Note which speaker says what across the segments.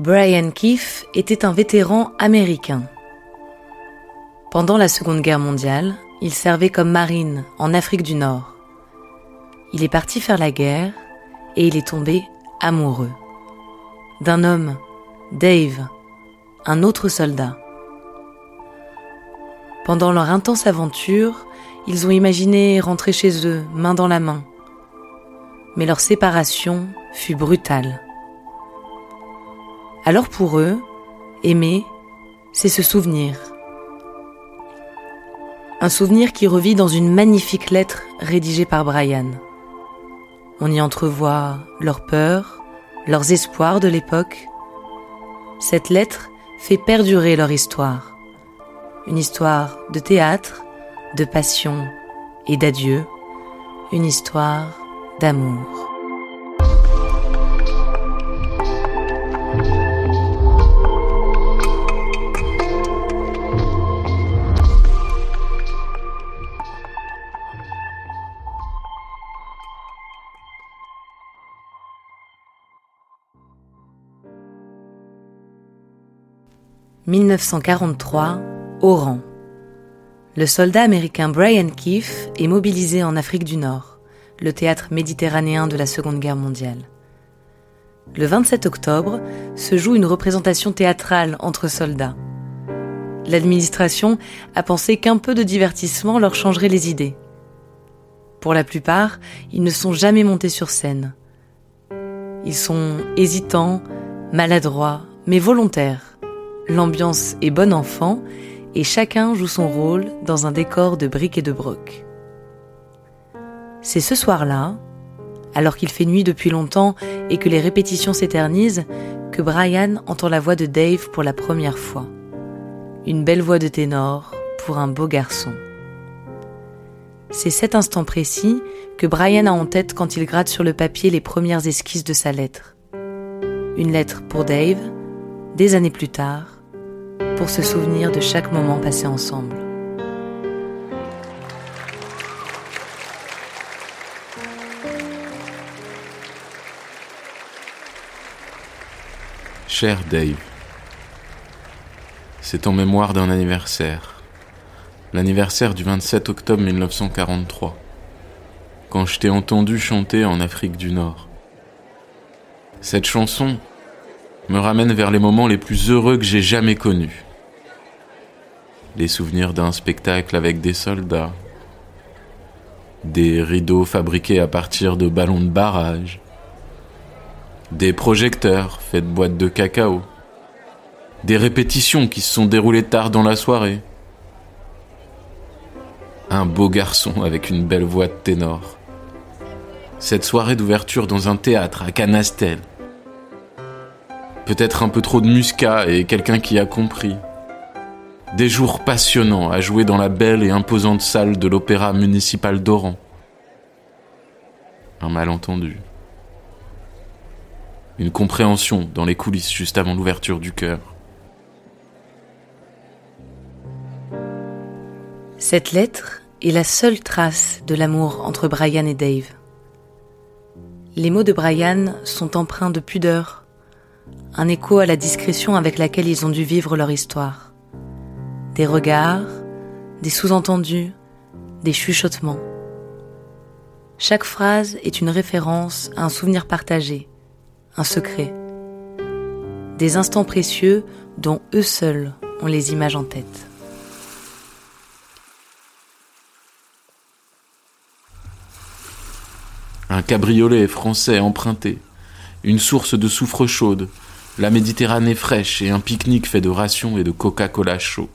Speaker 1: Brian Keefe était un vétéran américain. Pendant la Seconde Guerre mondiale, il servait comme marine en Afrique du Nord. Il est parti faire la guerre et il est tombé amoureux d'un homme, Dave, un autre soldat. Pendant leur intense aventure, ils ont imaginé rentrer chez eux, main dans la main. Mais leur séparation fut brutale. Alors pour eux, aimer, c'est se souvenir. Un souvenir qui revit dans une magnifique lettre rédigée par Brian. On y entrevoit leurs peurs, leurs espoirs de l'époque. Cette lettre fait perdurer leur histoire. Une histoire de théâtre, de passion et d'adieu. Une histoire d'amour. « 1943, Oran. Le soldat américain Brian Keefe est mobilisé en Afrique du Nord, le théâtre méditerranéen de la Seconde Guerre mondiale. Le 27 octobre se joue une représentation théâtrale entre soldats. L'administration a pensé qu'un peu de divertissement leur changerait les idées. Pour la plupart, ils ne sont jamais montés sur scène. Ils sont hésitants, maladroits, mais volontaires. L'ambiance est bon enfant et chacun joue son rôle dans un décor de briques et de broc. C'est ce soir-là, alors qu'il fait nuit depuis longtemps et que les répétitions s'éternisent, que Brian entend la voix de Dave pour la première fois. Une belle voix de ténor pour un beau garçon. C'est cet instant précis que Brian a en tête quand il gratte sur le papier les premières esquisses de sa lettre. Une lettre pour Dave, des années plus tard, pour se souvenir de chaque moment passé ensemble.
Speaker 2: Cher Dave, c'est en mémoire d'un anniversaire, l'anniversaire du 27 octobre 1943, quand je t'ai entendu chanter en Afrique du Nord. Cette chanson me ramène vers les moments les plus heureux que j'ai jamais connus. Les souvenirs d'un spectacle avec des soldats, des rideaux fabriqués à partir de ballons de barrage, des projecteurs faits de boîtes de cacao, des répétitions qui se sont déroulées tard dans la soirée, un beau garçon avec une belle voix de ténor, cette soirée d'ouverture dans un théâtre à Canastel, peut-être un peu trop de muscat et quelqu'un qui a compris. Des jours passionnants à jouer dans la belle et imposante salle de l'opéra municipal d'Oran. Un malentendu. Une compréhension dans les coulisses juste avant l'ouverture du cœur.
Speaker 1: Cette lettre est la seule trace de l'amour entre Brian et Dave. Les mots de Brian sont empreints de pudeur, un écho à la discrétion avec laquelle ils ont dû vivre leur histoire. Des regards, des sous-entendus, des chuchotements. Chaque phrase est une référence à un souvenir partagé, un secret. Des instants précieux dont eux seuls ont les images en tête.
Speaker 2: Un cabriolet français emprunté, une source de soufre chaude, la Méditerranée fraîche et un pique-nique fait de rations et de Coca-Cola chaud.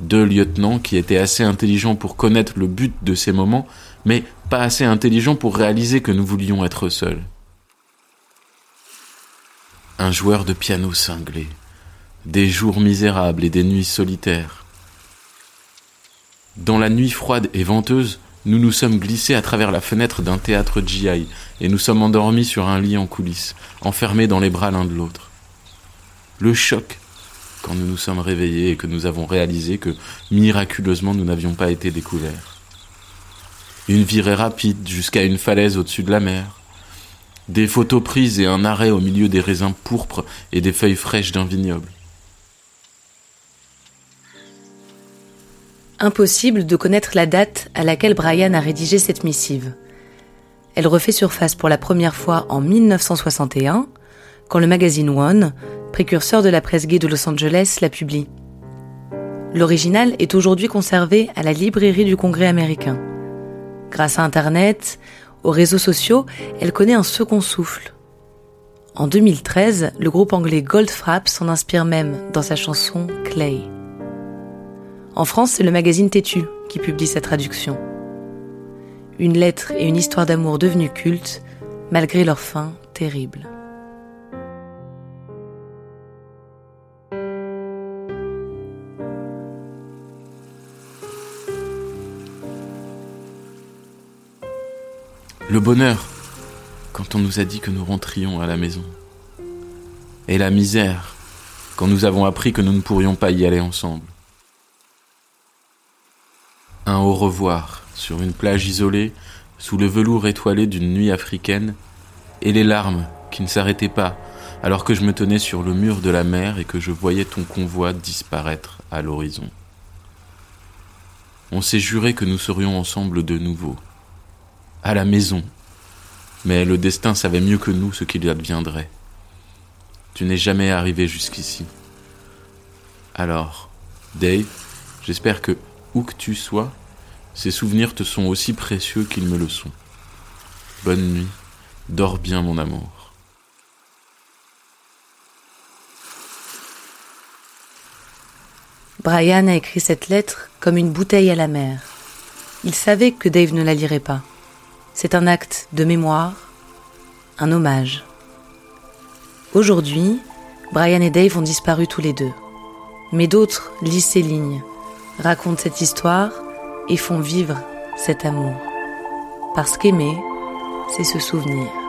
Speaker 2: Deux lieutenants qui étaient assez intelligents pour connaître le but de ces moments, mais pas assez intelligents pour réaliser que nous voulions être seuls. Un joueur de piano cinglé, des jours misérables et des nuits solitaires. Dans la nuit froide et venteuse, nous nous sommes glissés à travers la fenêtre d'un théâtre GI et nous sommes endormis sur un lit en coulisses, enfermés dans les bras l'un de l'autre. Le choc quand nous nous sommes réveillés et que nous avons réalisé que miraculeusement nous n'avions pas été découverts. Une virée rapide jusqu'à une falaise au-dessus de la mer. Des photos prises et un arrêt au milieu des raisins pourpres et des feuilles fraîches d'un vignoble.
Speaker 1: Impossible de connaître la date à laquelle Brian a rédigé cette missive. Elle refait surface pour la première fois en 1961, quand le magazine One, précurseur de la presse gay de Los Angeles, la publie. L'original est aujourd'hui conservé à la librairie du Congrès américain. Grâce à Internet, aux réseaux sociaux, elle connaît un second souffle. En 2013, le groupe anglais Goldfrapp s'en inspire même dans sa chanson Clay. En France, c'est le magazine Têtu qui publie sa traduction. Une lettre et une histoire d'amour devenues cultes, malgré leur fin terrible.
Speaker 2: Le bonheur, quand on nous a dit que nous rentrions à la maison. Et la misère, quand nous avons appris que nous ne pourrions pas y aller ensemble un au revoir sur une plage isolée, sous le velours étoilé d'une nuit africaine, et les larmes qui ne s'arrêtaient pas alors que je me tenais sur le mur de la mer et que je voyais ton convoi disparaître à l'horizon. On s'est juré que nous serions ensemble de nouveau, à la maison, mais le destin savait mieux que nous ce qu'il adviendrait. Tu n'es jamais arrivé jusqu'ici. Alors, Dave, j'espère que, où que tu sois, ces souvenirs te sont aussi précieux qu'ils me le sont. Bonne nuit, dors bien mon amour.
Speaker 1: Brian a écrit cette lettre comme une bouteille à la mer. Il savait que Dave ne la lirait pas. C'est un acte de mémoire, un hommage. Aujourd'hui, Brian et Dave ont disparu tous les deux. Mais d'autres lisent ces lignes, racontent cette histoire et font vivre cet amour. Parce qu'aimer, c'est se souvenir.